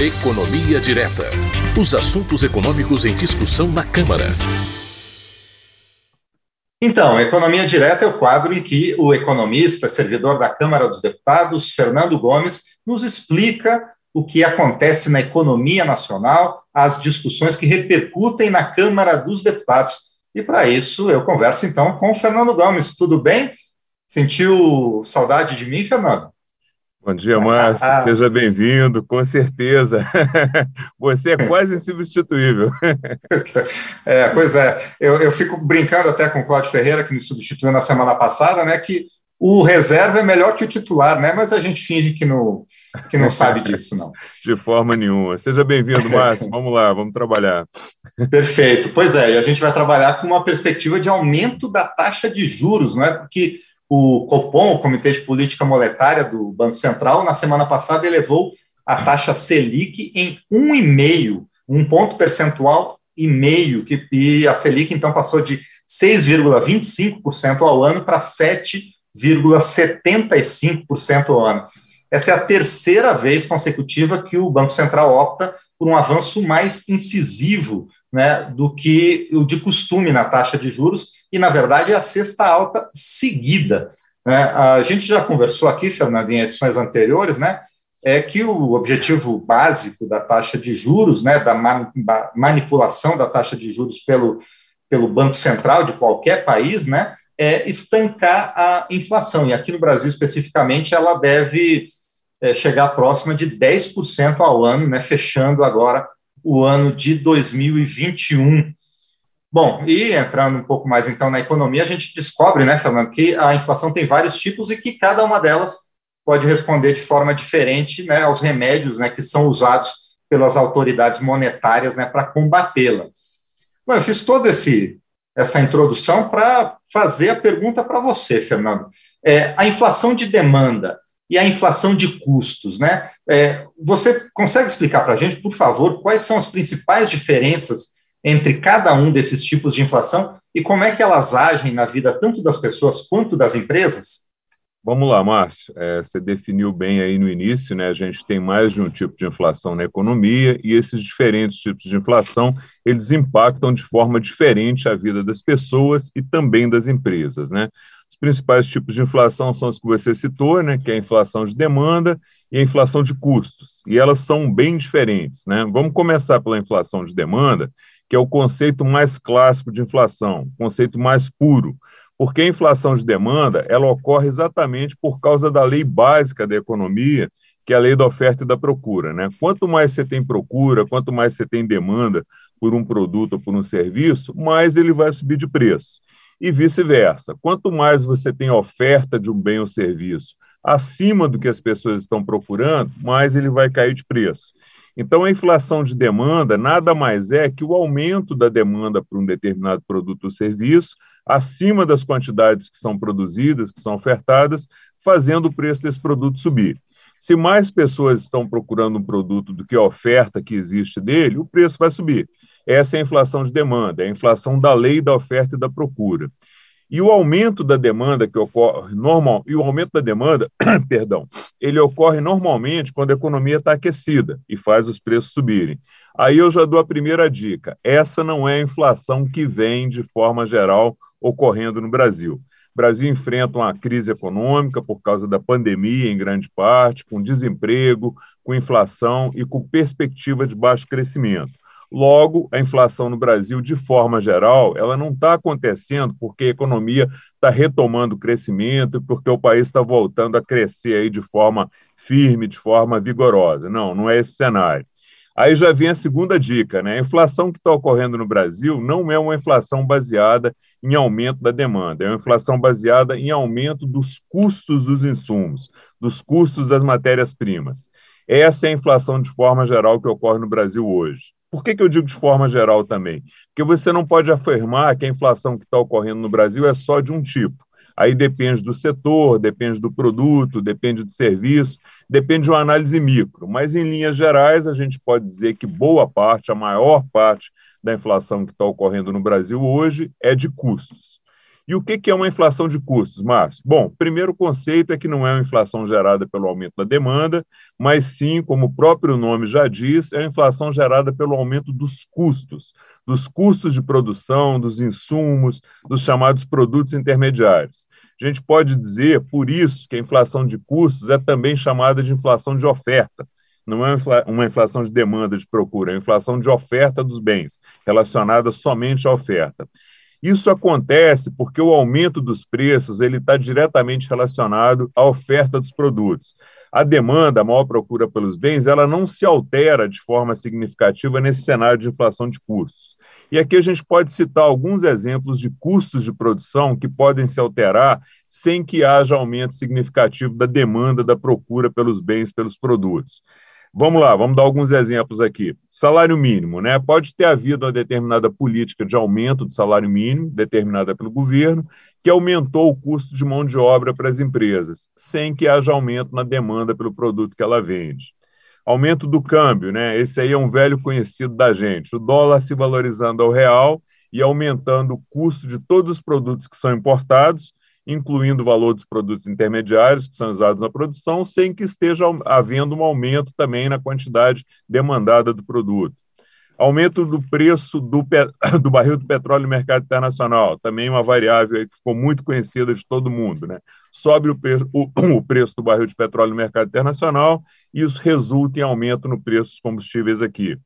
Economia Direta. Os assuntos econômicos em discussão na Câmara. Então, Economia Direta é o quadro em que o economista, servidor da Câmara dos Deputados, Fernando Gomes, nos explica o que acontece na economia nacional, as discussões que repercutem na Câmara dos Deputados. E para isso eu converso então com o Fernando Gomes. Tudo bem? Sentiu saudade de mim, Fernando? Bom dia, Márcio. Seja bem-vindo, com certeza. Você é quase insubstituível. É, pois é. Eu, eu fico brincando até com o Cláudio Ferreira, que me substituiu na semana passada, né? Que o reserva é melhor que o titular, né? Mas a gente finge que não, que não sabe disso, não. De forma nenhuma. Seja bem-vindo, Márcio. Vamos lá, vamos trabalhar. Perfeito. Pois é, e a gente vai trabalhar com uma perspectiva de aumento da taxa de juros, não é? Porque o Copom, o Comitê de Política Monetária do Banco Central, na semana passada elevou a taxa Selic em 1,5, um ponto percentual e meio, que, e a Selic então passou de 6,25% ao ano para 7,75% ao ano. Essa é a terceira vez consecutiva que o Banco Central opta por um avanço mais incisivo né, do que o de costume na taxa de juros, e, na verdade, é a sexta alta seguida. Né? A gente já conversou aqui, Fernando, em edições anteriores, né, é que o objetivo básico da taxa de juros, né, da manipulação da taxa de juros pelo, pelo Banco Central de qualquer país, né, é estancar a inflação. E aqui no Brasil, especificamente, ela deve é, chegar próxima de 10% ao ano, né, fechando agora o ano de 2021. Bom, e entrando um pouco mais então na economia, a gente descobre, né, Fernando, que a inflação tem vários tipos e que cada uma delas pode responder de forma diferente né, aos remédios né, que são usados pelas autoridades monetárias né, para combatê-la. Bom, eu fiz toda essa introdução para fazer a pergunta para você, Fernando. É, a inflação de demanda e a inflação de custos, né? É, você consegue explicar para a gente, por favor, quais são as principais diferenças entre cada um desses tipos de inflação e como é que elas agem na vida tanto das pessoas quanto das empresas? Vamos lá, Márcio. É, você definiu bem aí no início, né? A gente tem mais de um tipo de inflação na economia e esses diferentes tipos de inflação eles impactam de forma diferente a vida das pessoas e também das empresas, né? Os principais tipos de inflação são os que você citou, né? Que é a inflação de demanda e a inflação de custos. E elas são bem diferentes, né? Vamos começar pela inflação de demanda, que é o conceito mais clássico de inflação, conceito mais puro, porque a inflação de demanda ela ocorre exatamente por causa da lei básica da economia, que é a lei da oferta e da procura. Né? Quanto mais você tem procura, quanto mais você tem demanda por um produto ou por um serviço, mais ele vai subir de preço. E vice-versa. Quanto mais você tem oferta de um bem ou serviço acima do que as pessoas estão procurando, mais ele vai cair de preço. Então, a inflação de demanda nada mais é que o aumento da demanda por um determinado produto ou serviço acima das quantidades que são produzidas, que são ofertadas, fazendo o preço desse produto subir. Se mais pessoas estão procurando um produto do que a oferta que existe dele, o preço vai subir. Essa é a inflação de demanda, é a inflação da lei da oferta e da procura. E o aumento da demanda que ocorre normal, e o aumento da demanda, perdão, ele ocorre normalmente quando a economia está aquecida e faz os preços subirem. Aí eu já dou a primeira dica. Essa não é a inflação que vem de forma geral ocorrendo no Brasil. O Brasil enfrenta uma crise econômica por causa da pandemia, em grande parte, com desemprego, com inflação e com perspectiva de baixo crescimento. Logo, a inflação no Brasil, de forma geral, ela não está acontecendo porque a economia está retomando o crescimento, porque o país está voltando a crescer aí de forma firme, de forma vigorosa. Não, não é esse cenário. Aí já vem a segunda dica, né? A inflação que está ocorrendo no Brasil não é uma inflação baseada em aumento da demanda, é uma inflação baseada em aumento dos custos dos insumos, dos custos das matérias-primas. Essa é a inflação de forma geral que ocorre no Brasil hoje. Por que, que eu digo de forma geral também? Porque você não pode afirmar que a inflação que está ocorrendo no Brasil é só de um tipo. Aí depende do setor, depende do produto, depende do serviço, depende de uma análise micro. Mas, em linhas gerais, a gente pode dizer que boa parte, a maior parte da inflação que está ocorrendo no Brasil hoje é de custos. E o que é uma inflação de custos, Márcio? Bom, primeiro conceito é que não é uma inflação gerada pelo aumento da demanda, mas sim, como o próprio nome já diz, é uma inflação gerada pelo aumento dos custos, dos custos de produção, dos insumos, dos chamados produtos intermediários. A gente pode dizer, por isso, que a inflação de custos é também chamada de inflação de oferta. Não é uma inflação de demanda, de procura, é uma inflação de oferta dos bens, relacionada somente à oferta. Isso acontece porque o aumento dos preços ele está diretamente relacionado à oferta dos produtos. A demanda, a maior procura pelos bens, ela não se altera de forma significativa nesse cenário de inflação de custos. E aqui a gente pode citar alguns exemplos de custos de produção que podem se alterar sem que haja aumento significativo da demanda, da procura pelos bens, pelos produtos. Vamos lá, vamos dar alguns exemplos aqui. Salário mínimo, né? Pode ter havido uma determinada política de aumento do salário mínimo, determinada pelo governo, que aumentou o custo de mão de obra para as empresas, sem que haja aumento na demanda pelo produto que ela vende. Aumento do câmbio, né? Esse aí é um velho conhecido da gente. O dólar se valorizando ao real e aumentando o custo de todos os produtos que são importados, incluindo o valor dos produtos intermediários que são usados na produção, sem que esteja havendo um aumento também na quantidade demandada do produto. Aumento do preço do, do barril do petróleo no mercado internacional, também uma variável que ficou muito conhecida de todo mundo. Né? Sobe o, preço, o, o preço do barril de petróleo no mercado internacional, e isso resulta em aumento no preço dos combustíveis aqui.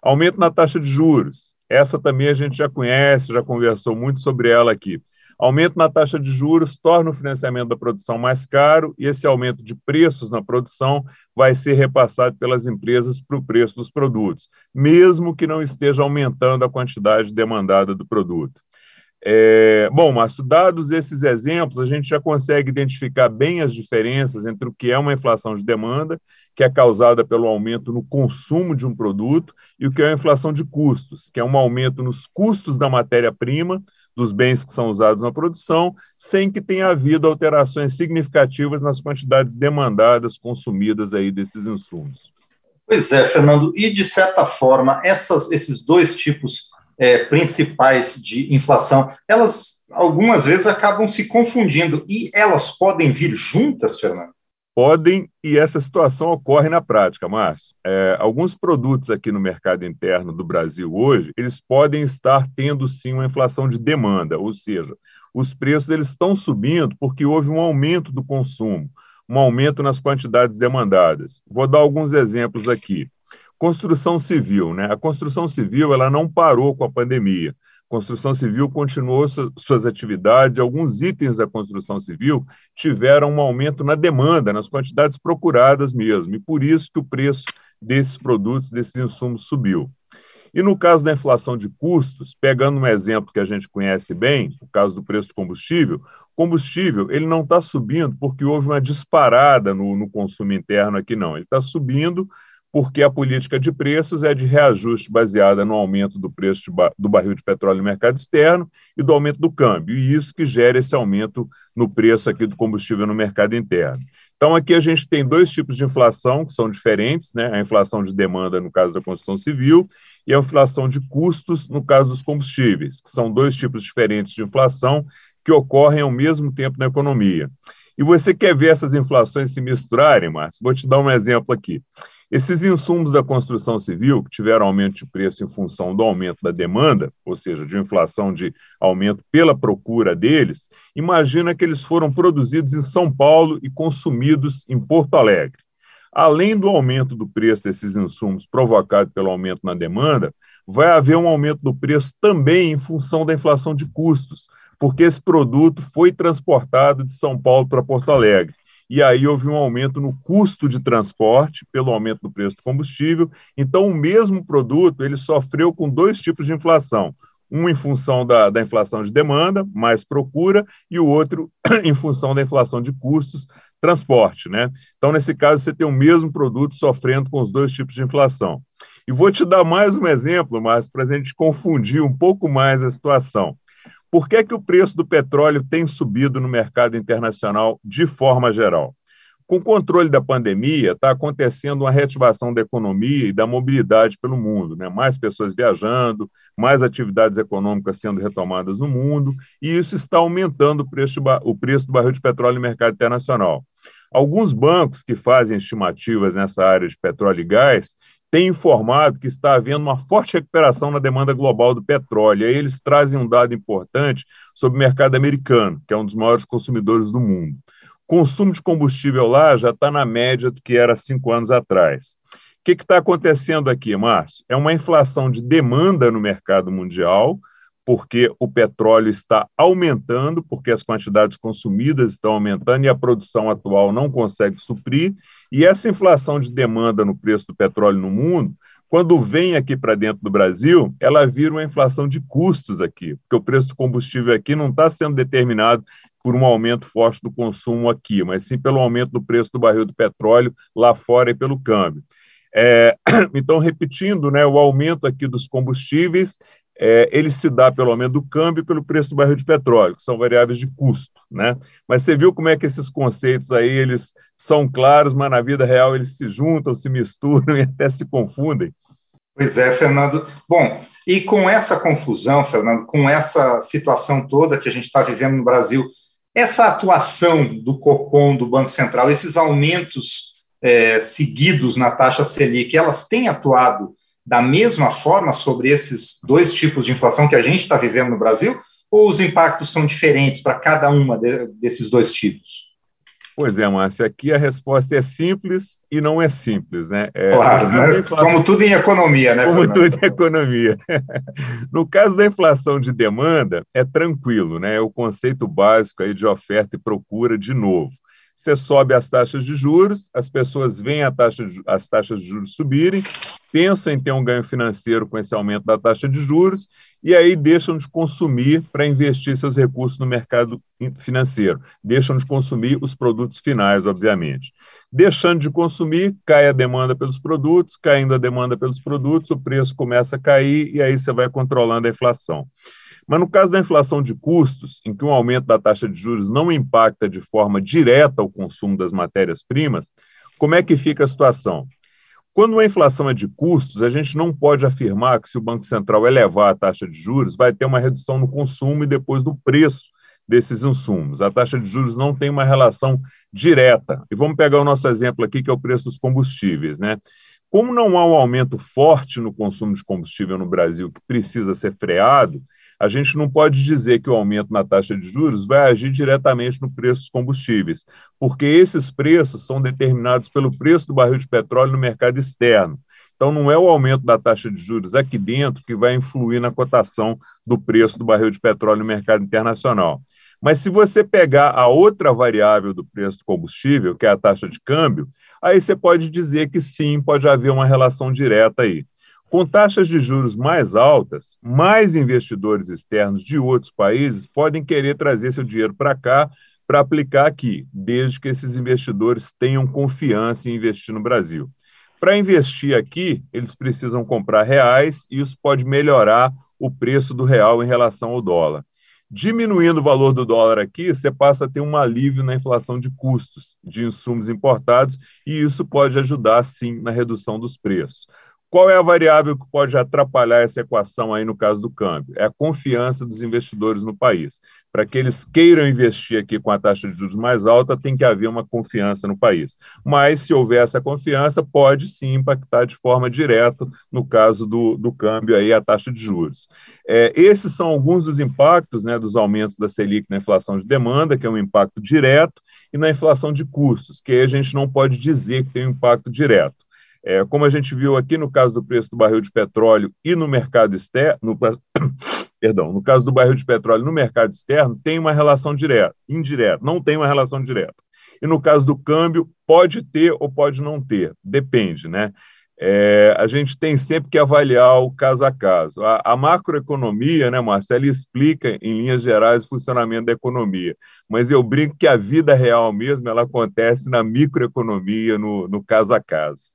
Aumento na taxa de juros, essa também a gente já conhece, já conversou muito sobre ela aqui. Aumento na taxa de juros torna o financiamento da produção mais caro e esse aumento de preços na produção vai ser repassado pelas empresas para o preço dos produtos, mesmo que não esteja aumentando a quantidade demandada do produto. É, bom, Márcio, dados esses exemplos, a gente já consegue identificar bem as diferenças entre o que é uma inflação de demanda, que é causada pelo aumento no consumo de um produto, e o que é a inflação de custos, que é um aumento nos custos da matéria-prima, dos bens que são usados na produção, sem que tenha havido alterações significativas nas quantidades demandadas, consumidas aí desses insumos. Pois é, Fernando, e de certa forma, essas, esses dois tipos é, principais de inflação, elas algumas vezes acabam se confundindo, e elas podem vir juntas, Fernando? Podem, e essa situação ocorre na prática, Márcio. É, alguns produtos aqui no mercado interno do Brasil hoje, eles podem estar tendo sim uma inflação de demanda, ou seja, os preços eles estão subindo porque houve um aumento do consumo, um aumento nas quantidades demandadas. Vou dar alguns exemplos aqui. Construção civil, né? A construção civil ela não parou com a pandemia construção civil continuou suas atividades, alguns itens da construção civil tiveram um aumento na demanda, nas quantidades procuradas mesmo, e por isso que o preço desses produtos, desses insumos subiu. E no caso da inflação de custos, pegando um exemplo que a gente conhece bem, o caso do preço do combustível, combustível ele não está subindo porque houve uma disparada no, no consumo interno aqui, não. Ele está subindo porque a política de preços é de reajuste baseada no aumento do preço do barril de petróleo no mercado externo e do aumento do câmbio, e isso que gera esse aumento no preço aqui do combustível no mercado interno. Então, aqui a gente tem dois tipos de inflação que são diferentes, né? A inflação de demanda, no caso da construção civil, e a inflação de custos, no caso dos combustíveis, que são dois tipos diferentes de inflação que ocorrem ao mesmo tempo na economia. E você quer ver essas inflações se misturarem, Márcio? Vou te dar um exemplo aqui. Esses insumos da construção civil, que tiveram aumento de preço em função do aumento da demanda, ou seja, de inflação de aumento pela procura deles, imagina que eles foram produzidos em São Paulo e consumidos em Porto Alegre. Além do aumento do preço desses insumos provocado pelo aumento na demanda, vai haver um aumento do preço também em função da inflação de custos, porque esse produto foi transportado de São Paulo para Porto Alegre e aí houve um aumento no custo de transporte pelo aumento do preço do combustível. Então, o mesmo produto ele sofreu com dois tipos de inflação. Um em função da, da inflação de demanda, mais procura, e o outro em função da inflação de custos, transporte. Né? Então, nesse caso, você tem o mesmo produto sofrendo com os dois tipos de inflação. E vou te dar mais um exemplo, mas para a gente confundir um pouco mais a situação. Por que, que o preço do petróleo tem subido no mercado internacional de forma geral? Com o controle da pandemia, está acontecendo uma reativação da economia e da mobilidade pelo mundo, né? mais pessoas viajando, mais atividades econômicas sendo retomadas no mundo, e isso está aumentando o preço, o preço do barril de petróleo no mercado internacional. Alguns bancos que fazem estimativas nessa área de petróleo e gás têm informado que está havendo uma forte recuperação na demanda global do petróleo. Aí eles trazem um dado importante sobre o mercado americano, que é um dos maiores consumidores do mundo. O consumo de combustível lá já está na média do que era cinco anos atrás. O que está acontecendo aqui, Márcio? É uma inflação de demanda no mercado mundial, porque o petróleo está aumentando, porque as quantidades consumidas estão aumentando e a produção atual não consegue suprir, e essa inflação de demanda no preço do petróleo no mundo, quando vem aqui para dentro do Brasil, ela vira uma inflação de custos aqui, porque o preço do combustível aqui não está sendo determinado por um aumento forte do consumo aqui, mas sim pelo aumento do preço do barril do petróleo lá fora e pelo câmbio. É, então, repetindo, né, o aumento aqui dos combustíveis é, ele se dá pelo aumento do câmbio e pelo preço do barril de petróleo, que são variáveis de custo, né? Mas você viu como é que esses conceitos aí, eles são claros, mas na vida real eles se juntam, se misturam e até se confundem. Pois é, Fernando. Bom, e com essa confusão, Fernando, com essa situação toda que a gente está vivendo no Brasil, essa atuação do Copom, do Banco Central, esses aumentos é, seguidos na taxa Selic, elas têm atuado da mesma forma sobre esses dois tipos de inflação que a gente está vivendo no Brasil? Ou os impactos são diferentes para cada uma de, desses dois tipos? Pois é, Márcio, aqui a resposta é simples e não é simples, né? É, claro, né? como tudo em economia, né? Como Fernando? tudo em economia. no caso da inflação de demanda, é tranquilo, né? É o conceito básico aí de oferta e procura de novo. Você sobe as taxas de juros, as pessoas veem taxa de, as taxas de juros subirem, pensam em ter um ganho financeiro com esse aumento da taxa de juros e aí deixam de consumir para investir seus recursos no mercado financeiro, deixam de consumir os produtos finais, obviamente. Deixando de consumir, cai a demanda pelos produtos, caindo a demanda pelos produtos, o preço começa a cair e aí você vai controlando a inflação. Mas no caso da inflação de custos, em que um aumento da taxa de juros não impacta de forma direta o consumo das matérias-primas, como é que fica a situação? Quando a inflação é de custos, a gente não pode afirmar que se o Banco Central elevar a taxa de juros, vai ter uma redução no consumo e depois do preço desses insumos. A taxa de juros não tem uma relação direta. E vamos pegar o nosso exemplo aqui, que é o preço dos combustíveis, né? Como não há um aumento forte no consumo de combustível no Brasil que precisa ser freado, a gente não pode dizer que o aumento na taxa de juros vai agir diretamente no preço dos combustíveis, porque esses preços são determinados pelo preço do barril de petróleo no mercado externo. Então, não é o aumento da taxa de juros aqui dentro que vai influir na cotação do preço do barril de petróleo no mercado internacional. Mas se você pegar a outra variável do preço do combustível, que é a taxa de câmbio, aí você pode dizer que sim, pode haver uma relação direta aí. Com taxas de juros mais altas, mais investidores externos de outros países podem querer trazer seu dinheiro para cá para aplicar aqui, desde que esses investidores tenham confiança em investir no Brasil. Para investir aqui, eles precisam comprar reais e isso pode melhorar o preço do real em relação ao dólar. Diminuindo o valor do dólar aqui, você passa a ter um alívio na inflação de custos de insumos importados e isso pode ajudar, sim, na redução dos preços. Qual é a variável que pode atrapalhar essa equação aí no caso do câmbio? É a confiança dos investidores no país. Para que eles queiram investir aqui com a taxa de juros mais alta, tem que haver uma confiança no país. Mas, se houver essa confiança, pode sim impactar de forma direta, no caso do, do câmbio, aí, a taxa de juros. É, esses são alguns dos impactos né, dos aumentos da Selic na inflação de demanda, que é um impacto direto, e na inflação de custos, que aí a gente não pode dizer que tem um impacto direto. É, como a gente viu aqui no caso do preço do barril de petróleo e no mercado externo, no, perdão, no caso do barril de petróleo no mercado externo, tem uma relação direta, indireta, não tem uma relação direta. E no caso do câmbio, pode ter ou pode não ter, depende, né? É, a gente tem sempre que avaliar o caso a caso. A, a macroeconomia, né, Marcelo, explica em linhas gerais o funcionamento da economia, mas eu brinco que a vida real mesmo ela acontece na microeconomia, no, no caso a caso.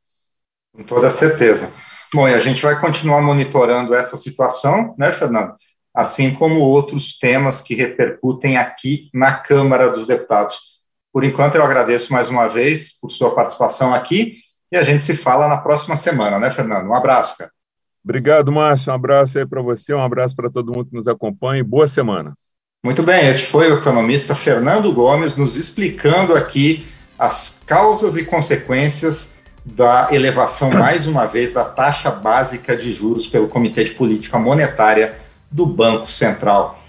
Com toda certeza. Bom, e a gente vai continuar monitorando essa situação, né, Fernando? Assim como outros temas que repercutem aqui na Câmara dos Deputados. Por enquanto, eu agradeço mais uma vez por sua participação aqui e a gente se fala na próxima semana, né, Fernando? Um abraço, cara. Obrigado, Márcio. Um abraço aí para você, um abraço para todo mundo que nos acompanha e boa semana. Muito bem, este foi o economista Fernando Gomes nos explicando aqui as causas e consequências da elevação, mais uma vez, da taxa básica de juros pelo Comitê de Política Monetária do Banco Central.